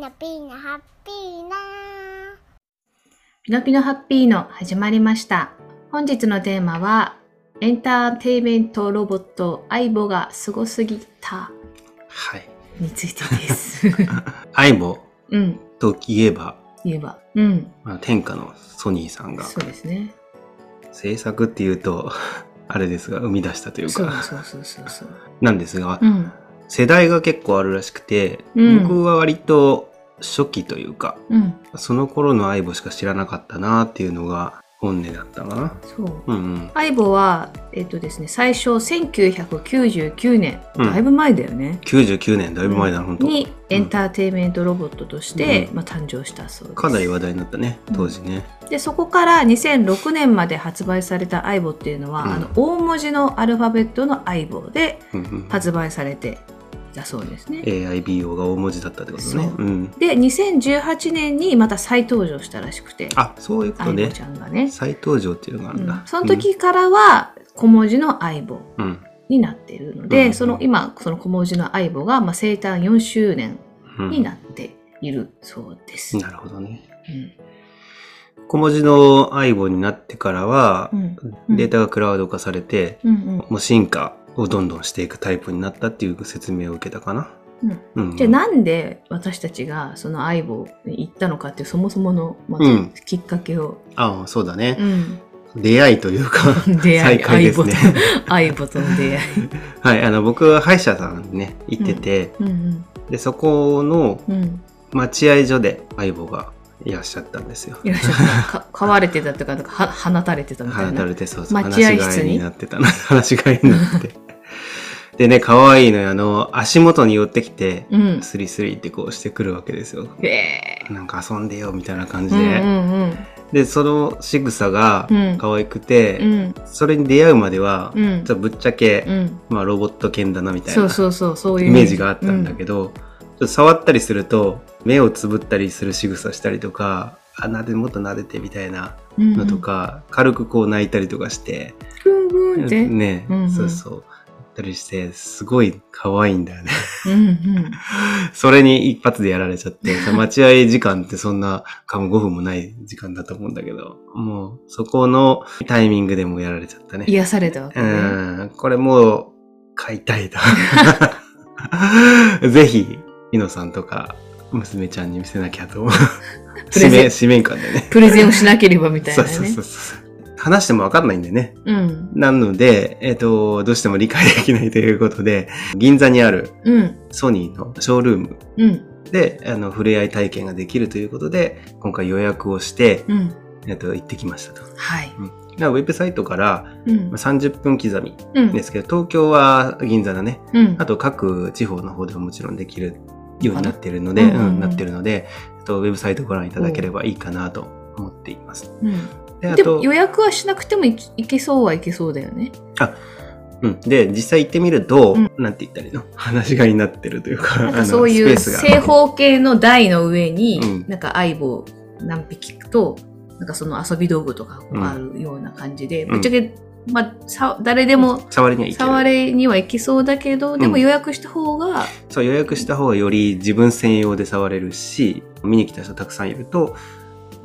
ノピーノハッピーノピノピノハッピーの始まりました。本日のテーマは、エンターテイメントロボット相棒がすごすぎたはい。についてです。アイボ？うん。といえば、言えば。うん。まあ、天下のソニーさんがそうですね。制作っていうと、あれですが、生み出したというか、そうそうそうそうそう。なんですが、うん。世代が結構あるらしくて、うん僕は割と初期というか、うん。その頃の相棒しか知らなかったなっていうのが本音だったかな。そう。うんうん。相棒は、えっとですね、最初1999年、うんだいぶ前だよね。99年だいぶ前だな、本当にエンターテイメントロボットとして、うんまあ、誕生したそうです。かなり話題になったね、当時ね。でそこから2006年まで発売された相棒っていうのは、うんあの大文字のアルファベットの相棒でうんうん発売されていたそうですね。AIBO が大文字だったってことね。そううん。で2018年にまた再登場したらしくてあ、そういうことね。ちゃんがね、再登場っていうのがあるんだ。うんその時からは小文字の相棒うん。うん。になっているので、うんその今その小文字の相棒が、まあ、生誕4周年うんになっているそうです。なるほどね。うん小文字の相棒になってからはう、んデータがクラウド化されて、うんうんもう進化をどんどんしていくタイプになったっていう説明を受けたかな。うん。じゃあなんで私たちがその相棒に行ったのかっていうそもそものまうんずきっかけを、ああ、そうだね。うん出会いというか、出会い再会ですね。相棒と の出会い。はい、あの、僕は歯医者さんにね、行ってて、うんで、そこのうんうん、待合所で相棒がいらっしゃったんですよ。いらっしゃったか 飼われてたとかなんかは放たれてたみたいな。放たれて、そうそう、待合室に？になってたな、話し飼いになって。でね、可愛いのよ。あの、足元に寄ってきて、うん。スリスリってこうしてくるわけですよ。へえ。なんか遊んでよ、みたいな感じうんうで。んで、その仕草がうん可愛くて、うんうんそれに出会うまでは、うんちょっとぶっちゃけ、うん。まあロボット犬だなみたいなそうそうそうそういうイメージがあったんだけど、と触ったりすると、目をつぶったりする仕草したりとか、あ、なでもっと撫でてみたいなうんのとか、軽くこう泣いたりとかして、ブンブンって。ね、うんうんそうそう。やったりして、すごい可愛いんだよね。うんうん。それに一発でやられちゃって、待合時間ってそんな、かも5分もない時間だと思うんだけど、もうそこのタイミングでもやられちゃったね。癒されたわけうね。ん、これもう買いたいと。ぜひ、イノさんとか娘ちゃんに見せなきゃと思う。使命、感でね。プレゼンをしなければみたいなね。そうそうそうそう。話してもわかんないんでね。うん。なので、えっ、と、どうしても理解できないということで、銀座にあるうん。ソニーのショールームうん。で、あの、触れ合い体験ができるということで、今回予約をして、うん。えっ、と、行ってきましたと。はい。なウェブサイトからうんまあ。30分刻みうん。ですけど、東京は銀座だね。うんあと各地方の方でももちろんできるようになってるので、うんなってるので、とウェブサイトご覧いただければいいかなと思っています。うん。で、あと、予約はしなくてもいけそうはいけそうだよね。うん、で、実際行ってみると、うん。なんて言ったらいいの？話し飼いになってるというか、なんかそういう正方形の台の上に、うん。なんか相棒何匹と、なんかその遊び道具とかがあるような感じで、ん。ぶっちゃけ、まあ、さ誰でも触りには行ける。触れにはいけそうだけど、でもうん予約した方が、そう、予約した方がより自分専用で触れるし、見に来た人たくさんいると、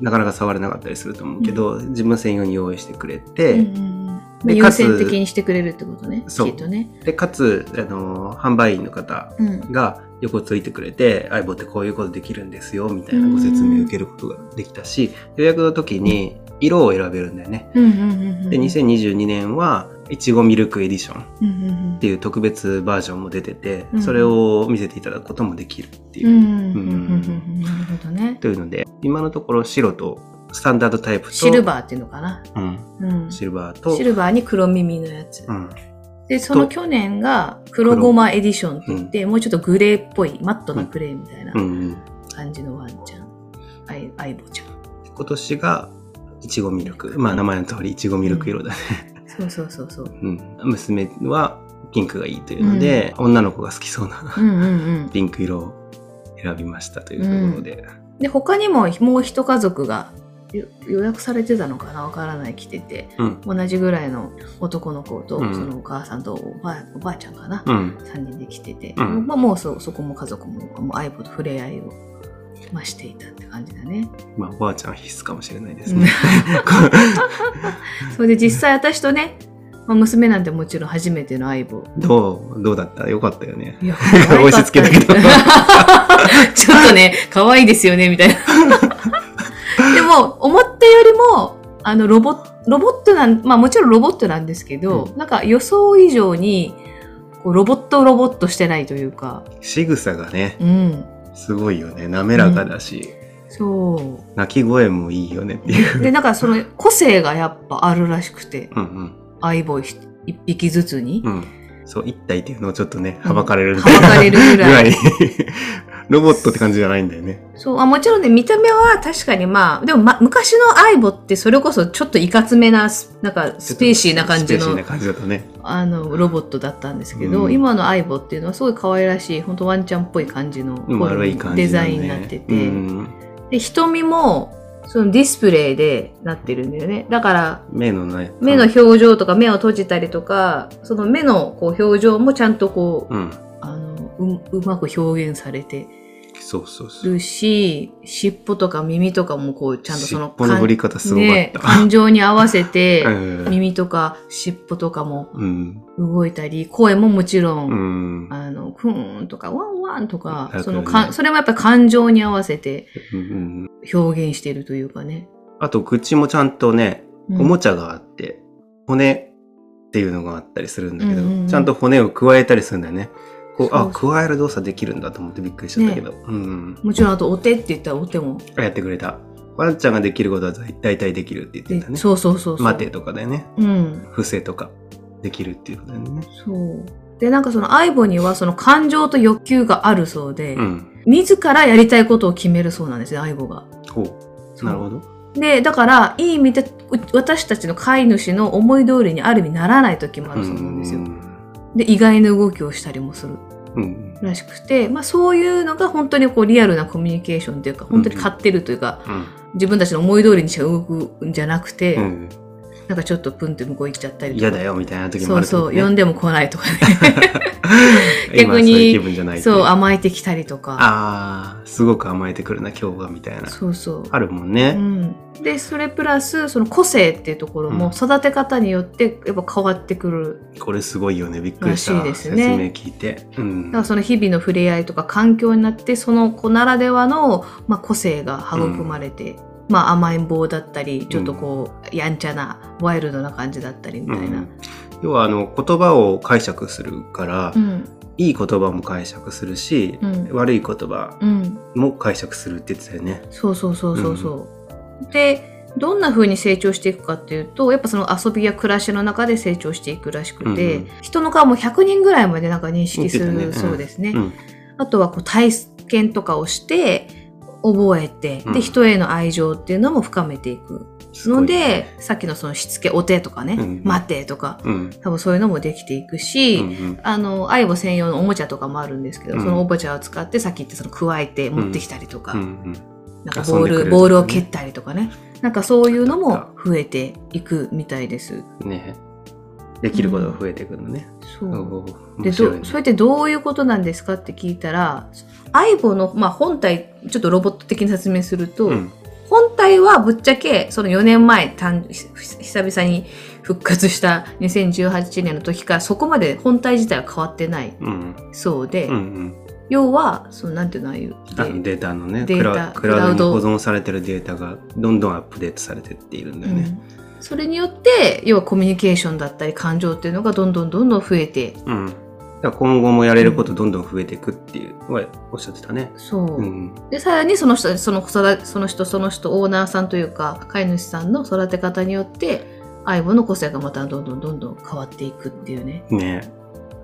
なかなか触れなかったりすると思うけど、自分専用に用意してくれて、うんうんうんまあ優先的にしてくれるってことね。そうきっとね。で、かつ、あの、販売員の方うん。が横ついてくれて、相棒ってこういうことできるんですよ、みたいなご説明を受けることができたし、予約の時に色を選べるんだよね。うんうんうんうん。で、2022年は、いちごミルクエディションっうんうんうんていう特別バージョンも出ててう、んそれを見せていただくこともできるっていう。うんうんうんうんうんなるほどね。というので、今のところ白とスタンダードタイプと、シルバーっていうのかな。うん、うん。シルバーと、シルバーに黒耳のやつ。うん、で、その去年が黒ゴマエディションって言って、もうちょっとグレーっぽい、マットなグレーみたいなうん、うん。感じのワンちゃん。あい相棒ちゃん。今年が、いちごミルク。まあ名前の通りいちごミルク色だね。そうそうそうそう。うん。娘はピンクがいいというので、女の子が好きそうなうんうんうん。ピンク色を選びましたというところで。で、他にももう一家族がよ予約されてたのかな？わからない来てて、うん。同じぐらいの男の子と、うんそのお母さんとおばあおばあちゃんかな、うん。3人で来てて、うんまあ、もうそそこも家族ももう相棒と触れ合いをましていたって感じだね。まあ、おばあちゃん必須かもしれないですね。それで実際私とね、まあ、娘なんてもちろん初めての相棒。どうどうだったよかったよね。いや、押し付けたけどちょっとね、可愛いですよね、みたいな。でも、思ったよりも、あの、ロボロボットなん、まあもちろんロボットなんですけど、うなんか予想以上に、こうロボットロボットしてないというか、仕草がね、うん。すごいよね。滑らかだし、そ。鳴き声もいいよねっていうう。で、なんかその個性がやっぱあるらしくて、うん相棒一一匹ずつにう。ん。うん。そう、一体っていうのをちょっとね、うんはばかれる。はばかれるぐらい ぐロボットって感じじゃないんだよね。そう、あもちろんね、見た目は確かにまあ、でも、ま、昔の相棒ってそれこそちょっといかつめな、なんかスペーシーな感じのスペーシーな、感じだとね。あの、ロボットだったんですけど、うん今の相棒っていうのはすごい可愛らしい、本当ワンちゃんっぽい感じのデザインになってて、うんで、瞳も、そのディスプレイでなってるんだよね。だから、目のね。目の表情とか目を閉じたりとか、その目のこう表情もちゃんとこう、うん。う、うまく表現されてそうそう。るし、尻尾とか耳とかもこう、ちゃんとその尻尾の振り方すごかねった。感情に合わせて、うん耳とか尻尾とかもうん。動いたり、声ももちろん、うん。あの、ふーんとか、ワンワンとか、ねそのか、それもやっぱり感情に合わせてうん表現してるというかね。あと、口もちゃんとね、うんおもちゃがあって、骨っていうのがあったりするんだけど、うんうんうんちゃんと骨を加えたりするんだよね。こう、あ、加える動作できるんだと思ってびっくりしちゃったけど。うん。もちろんあと、お手って言ったらお手も。やってくれた。ワンちゃんができることは大体できるって言ってたね。そうそうそう。待てとかでね、うん。伏せとかできるっていうことだよね。そう。で、なんかその相棒にはその感情と欲求があるそうで、うん。自らやりたいことを決めるそうなんですね、相棒が。ほう。なるほど。で、だから、いい意味で、う私たちの飼い主の思い通りにある意味ならない時もあるそうなんですよ。で、意外な動きをしたりもするうん。らしくて、まあそういうのが本当にこうリアルなコミュニケーションというか、本当に飼ってるというか、うん。自分たちの思い通りにしか動くんじゃなくて、うん。なんかちょっとプンって向こう行っちゃったりとか。嫌だよみたいな時もそうそう、あるけどね。呼んでも来ないとかね。今はそう甘えてきたりとか。ああ、すごく甘えてくるな、今日は、みたいな。そうそう。あるもんうね。ん、でそれプラスその個性っていうところもうん育て方によってやっぱ変わってくる、これすごいよね。びっくりした。らしいですね説明聞いて。うんだからその日々の触れ合いとか環境になってその子ならではの、まあ、個性が育まれて、まあ甘えん坊だったりちょっとこう、やんちゃなワイルドな感じだったりみたいな、うん。要は、あの、言葉を解釈するから、うん。いい言葉も解釈するし、うん。悪い言葉うん、も解釈するって言ってたよね。そうそうそうそうそう。でどんな風に成長していくかっていうとやっぱその遊びや暮らしの中で成長していくらしくて、うんうん。人の顔も100人ぐらいまでなんか認識するね。うん。そうですね。うん。あとはこう体験とかをして覚えて、うん。で人への愛情っていうのも深めていくので、さっきのそのしつけお手とかね、うん待てとかうん。多分そういうのもできていくし、うんうん。あの愛護専用のおもちゃとかもあるんですけど、うん。そのおもちゃを使ってさっき言ったその加えて持ってきたりとか、なんかボール、ね。ボールを蹴ったりとかね。なんかそういうのも増えていくみたいです。ね。できることが増えてくるのね。そう。でね。どそれってどういうことなんですかって聞いたら相棒の、まあ、本体ちょっとロボット的に説明すると、うん。本体はぶっちゃけその4年前誕ひ久々に復活した2018年の時からそこまで本体自体は変わってないうん。そうで、うんうん。要はそのなんていうのああいうデータのねデータクラウドに保存されてるデータがどんどんアップデートされてっているんだよね。うん。それによって要はコミュニケーションだったり感情っていうのがどんどんどんどん増えてうん。今後もやれることどんどん増えていくっていうのはおっしゃってたね。そう、うん。でさらにその人その育その人その人オーナーさんというか飼い主さんの育て方によって相棒の個性がまたどんどんどんどん変わっていくっていうねね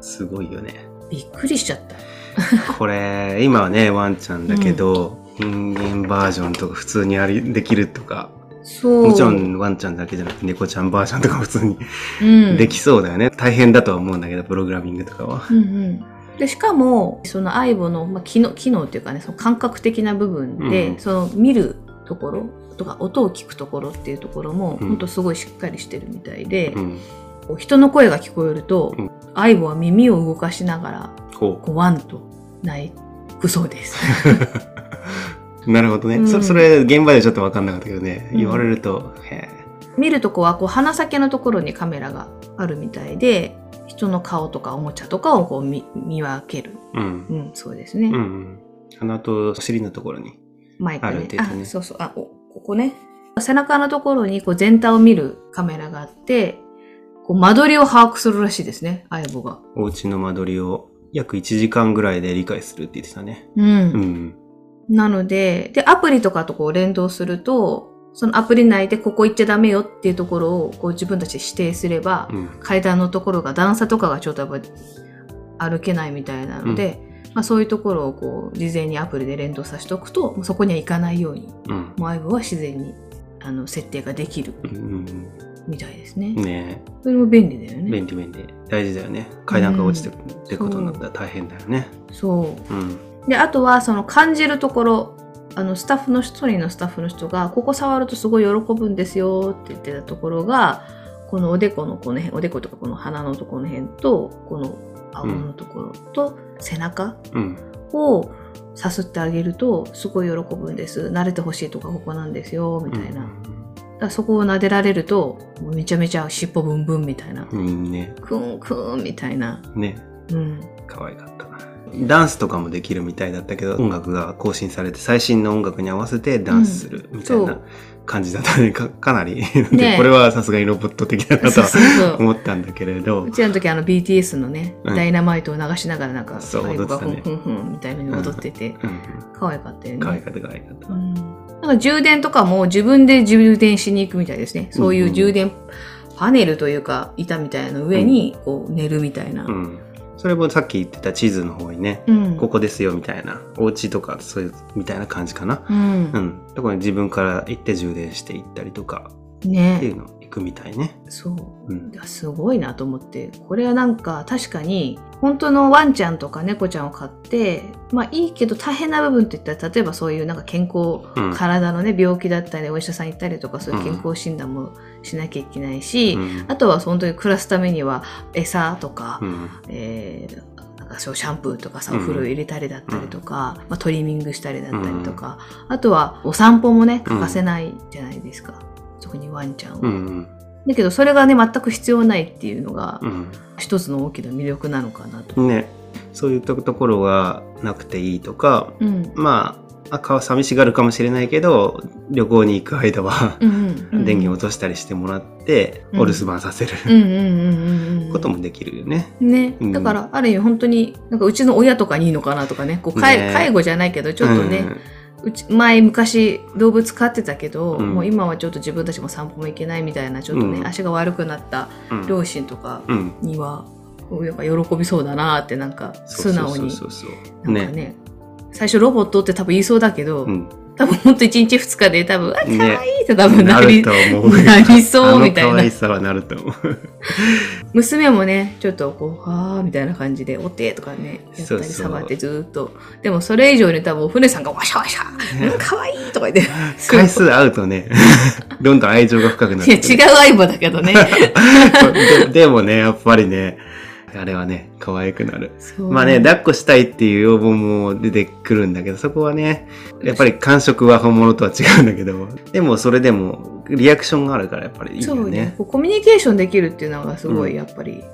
すごいよね。びっくりしちゃった これ、今はね、ワンちゃんだけど、人間バージョンとか普通にありできるとか、そうもちろんワンちゃんだけじゃなくて猫ちゃんバージョンとか普通にうん、できそうだよね。大変だとは思うんだけど、プログラミングとかは。うんうんでしかもその相棒の、まあ、機能機能っていうかねその感覚的な部分で、うんその見るところとか音を聞くところっていうところも、うんほんとすごいしっかりしてるみたいで、うん。人の声が聞こえると、うん相棒は耳を動かしながらここうワンと鳴くそうです。う。なるほどね。うんそそれ、現場でちょっと分かんなかったけどね。うん言われると、へ見るとこはこう鼻先のところにカメラがあるみたいで人の顔とかおもちゃとかをこう見見分ける。え。うん。うん、そうですね。うんうん。鼻と尻のところに。マイクあるね程度ねあ、そうそう。あ、おここね。背中のところにこう全体を見るカメラがあって、こう間取りを把握するらしいですね、相棒が。お家の間取りを約1時間ぐらいで理解するって言ってたね。うん。うん。なので、で、アプリとかとこう連動すると、そのアプリ内でここ行っちゃダメよっていうところをこう自分たちで指定すれば、うん。階段のところが段差とかがちょっとやっぱ歩けないみたいなので、まあ、そういうところをこう事前にアプリで連動させておくとそこには行かないようにうん。もうアイブは自然にあの設定ができるうんみたいですね。うん。ねそれも便利だよえ。ね。便利便利。大事だよね。階段が落ちてくるってことになったら大変だよね。そうん。う。であとはその感じるところあのスタッフの人ソニーのスタッフの人がここ触るとすごい喜ぶんですよって言ってたところがこのおでこのこの辺おでことかこの鼻のところの辺とこの顎のところと背中うん。をさすってあげるとすごい喜ぶんです慣れてほしいとかここなんですよみたいな、だからそこを撫でられるとめちゃめちゃ尻尾ブンブンみたいな、うん。うん。ね。クーンクーンみたいな、ね。うん、可愛かったな。ダンスとかもできるみたいだったけど、音楽が更新されて、最新の音楽に合わせてダンスするみたいな感じだったね。か かなり。ねでこれはさすがにロボット的だなとそうはそうそう思ったんだけれどう。ちらの時あの BTS のね、うんダイナマイトを流しながらなんかそう踊ってたねふんふんふんみたいなのに踊ってて、うん。可愛かったよね。可愛かった可愛かった。うんなんか充電とかも自分で充電しに行くみたいですね。そういう充電パネルというか板みたいなの上にこう寝るみたいな。うん。それもさっき言ってた地図の方にね、うん。ここですよみたいな、お家とかそういうみたいな感じかな。うん。うん。そこに自分から行って充電していったりとか。っていねうの行くみたいね。そう。うん。すごいなと思って。これはなんか確かに本当のワンちゃんとか猫ちゃんを飼ってまあいいけど大変な部分って言ったら例えばそういうなんか健康、うん。体のね病気だったりお医者さん行ったりとかそういう健康診断もしなきゃいけないし、うん。あとは本当に暮らすためには餌とか、うん。えーなんかそうシャンプーとかさうん。お風呂入れたりだったりとか、まあ、トリミングしたりだったりとか、あとはお散歩もね欠かせないじゃないですか、そこにワンちゃんを。うんうん。だけどそれがね全く必要ないっていうのがうん。一つの大きな魅力なのかなと。ね、そういうとところがなくていいとか、うん。まあ、あ顔寂しがるかもしれないけど、旅行に行く間は、電源を落としたりしてもらって、うん。お留守番させるうんうんうんうんうん。こともできるよね。ね、うん。だからある意味本当になんかうちの親とかにいいのかなとかね。こう介ね。介護じゃないけどちょっとね、うち前昔動物飼ってたけど、うん。もう今はちょっと自分たちも散歩も行けないみたいなちょっとね、うん。足が悪くなった両親とかうん。には、こうなんか喜びそうだなってなんか素直に。なんかね最初ロボットって多分言いそうだけど、うん。多分ほんと1日2日で多分「あ可愛ねいって多分なり、なると思う。なりそうみたいなあの可愛さはなると思う。娘もねちょっとこう「あー」みたいな感じで「お手」とかねやったり触ってずーっとでもそれ以上に多分お船さんがワシャワシャ「うん可愛いとか言って 回数合うとね、どんどん愛情が深くなっいや。違う相棒だけどね ででもね、やっぱりね、あれはね、可愛くなる。まあね、抱っこしたいっていう要望も出てくるんだけど、そこはね、やっぱり感触は本物とは違うんだけど、でもそれでもリアクションがあるからやっぱりいいよそうね。ね。こうコミュニケーションできるっていうのがすごうん。いやっぱり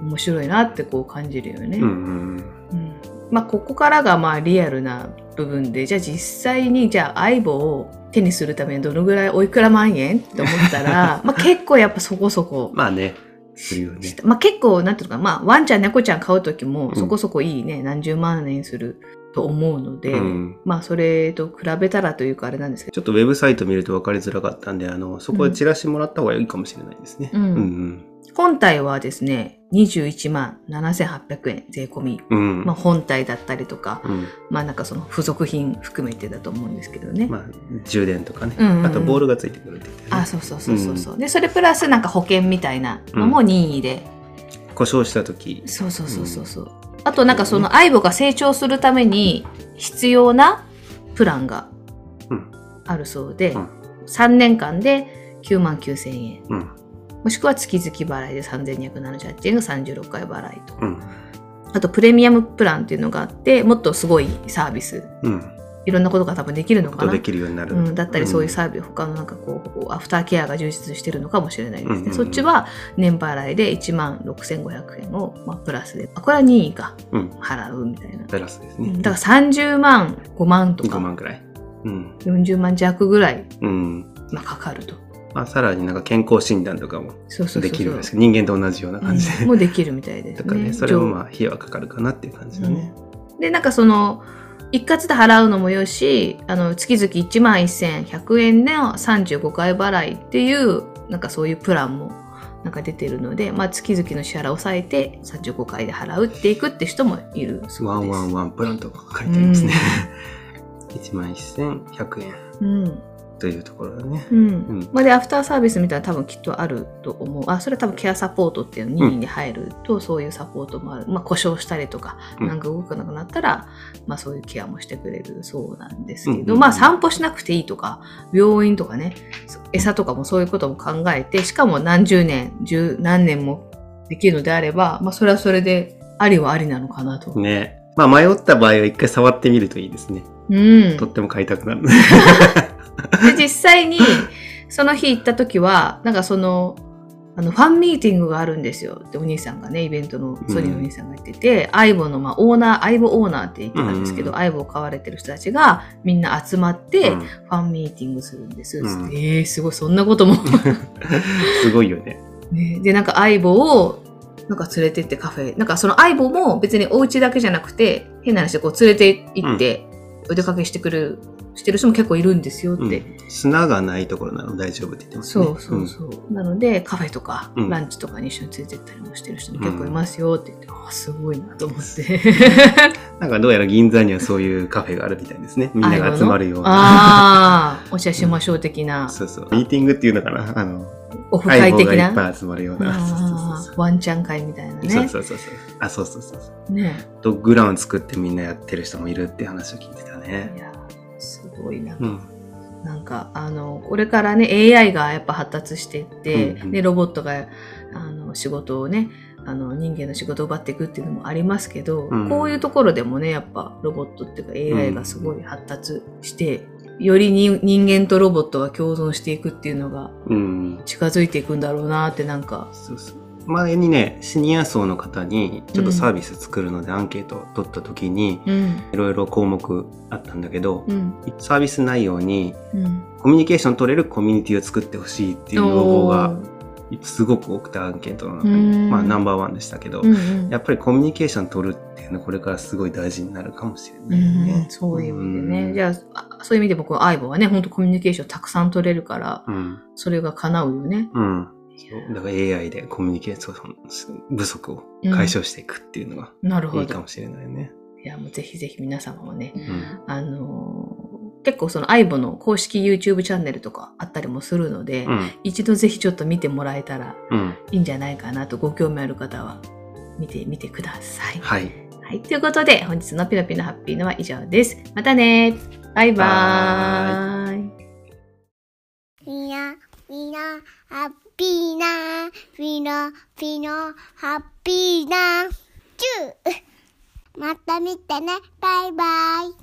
面白いなってこう感じるよね。うんうんうん。まあここからがまあリアルな部分でじゃあ実際にじゃあ相棒を手にするためにどのぐらいおいくら万円って思ったら まあ結構やっぱそこそこ、まあね、するよね。まあ結構なんていうのかな。まあワンちゃん猫ちゃん買う時もうん。そこそこいいね、何十万円すると思うので、うん。まあそれと比べたらというかあれなんですけど。ちょっとウェブサイト見ると分かりづらかったんで、あの、そこでチラシもらった方がいいかもしれないですね。うんうん本体はですね21万7800円税込み、うん。うん。まあ、本体だったりとか、うんまあなんかその付属品含めてだと思うんですけどね。まあ、充電とかね。うんうんうんあと、ボールがついてくるって言って、ね。あ、そうそうそうそうそう、で、それプラスなんか保険みたいなのも任意で。故障した時。そうそうそうそうそう。あとなんかその相棒が成長するために必要なプランがうんあるそうで、うん3年間で9万9000円。うん。もしくは月々払いで3278円が36回払いと。うん。あとプレミアムプランっていうのがあって、もっとすごいサービスうん。いろんなことが多分できるのかなで。きるようになる。うん、だったりそういううサービス、他のなんかこう、アフターケアが充実してるのかもしれないですね。うんうんうんそっちは年払いで1万6500円を、まあ、プラスで、あこれは任意か、ん。うん。払うみたいな。プラスですね。うんだから30万、5万と5か、万くらい。うん。40万弱ぐらい、うん。まあ、かかると。まあ、さらになんか健康診断とかも。できるんですけど、人間と同じような感じで。うんもうできるみたいですね。だからね、それもまあ、費用はかかるかなっていう感じだね。うんで、なんかその、一括で払うのもよし、あの、月々1万1100円の35回払いっていう、なんかそういうプランも、なんか出てるので、まあ月々の支払いを抑えて35回で払うっていくって人もいるそうワンです。ワンワンプランとか書いてありますね。1万1100円うん。というところだね。うん。んまあ、で、アフターサービスみたいなの多分きっとあると思う。あ、それは多分ケアサポートっていうの任意で入ると、そういうサポートもある。まあ、故障したりとか、うんなんか動かなくなったら、まあ、そういうケアもしてくれるそうなんですけど、うんうんうんまあ、散歩しなくていいとか、病院とかね、餌とかもそういうことも考えて、しかも何十年、十何年もできるのであれば、まあ、それはそれで、ありはありなのかなと。ね。まあ、迷った場合は一回触ってみるといいですね。うん。とっても買いたくなる。で、実際に、その日行った時は、なんかその、あの、ファンミーティングがあるんですよ。ってお兄さんがね、イベントのソニーのお兄さんが言ってて、アイボの、まあ、オーナー、アイボオーナーって言ってたんですけど、うんアイボを買われてる人たちがみんな集まって、うん。ファンミーティングするんです。うん。えー、すごい、そんなことも、すごいよね。ね。で、なんかアイボを、なんか連れてってカフェ、なんかそのアイボも別にお家だけじゃなくて、変な話でこう連れて行って、お出かけしてくる、してる人も結構いるんですよって。うん砂がないところなの大丈夫って言ってますね。そうそうそう。なので、カフェとか、うんランチとかに一緒に連れてったりもしてる人も結構いますよって言って、ああ、すごいなと思って。う んなんかどうやら銀座にはそういうカフェがあるみたいですね。みんなが集まるような。ああ、お茶しましょう的な、そうそう。ミーティングっていうのかなあの、オフ会的な？ワンチャン会みたいなね。そうそうそうそう。あ、そうそうそうそう。ね。ドッグラウン作ってみんなやってる人もいるって話を聞いてたねい。や、すごいな。うん。なんか、あの、これからね、AI がやっぱ発達していって、うんうんで、ロボットが、あの、仕事をね、あの、人間の仕事を奪っていくっていうのもありますけど、うんこういうところでもね、やっぱ、ロボットっていうか AI がすごい発達して、よりに人間とロボットが共存していくっていうのがうん。近づいていくんだろうなってなんか、そうそう。前にね、シニア層の方にちょっとサービス作るのでアンケートを取った時に、うん、いろいろ項目あったんだけど、うん、サービス内容にうん。コミュニケーション取れるコミュニティを作ってほしいっていう要望がすごく多くてアンケートの中うに、んまあナンバーワンでしたけど、うんうんやっぱりコミュニケーション取るっていうのはこれからすごい大事になるかもしれうないねん。そういう意味でね。うんじゃあ、あそういう意味で僕は相棒はね、本当コミュニケーションたくさん取れるから、うん。それが叶うよね。うん。だから AI でコミュニケーション不足を解消していくっていうのがなるほど。いいかもしれないね。いや、もうぜひぜひ皆様もね、うん。あのー結構その AIBO の公式 YouTube チャンネルとかあったりもするので、うん。一度ぜひちょっと見てもらえたらうん。いいんじゃないかなとご興味ある方は見てみてください。はい。はい。ということで、本日のピノピノハッピーのは以上です。またねバイバーイみな、みな、ピーな、ピノ、ピノ、ハッピーな、チュー また見てね、バイバイ。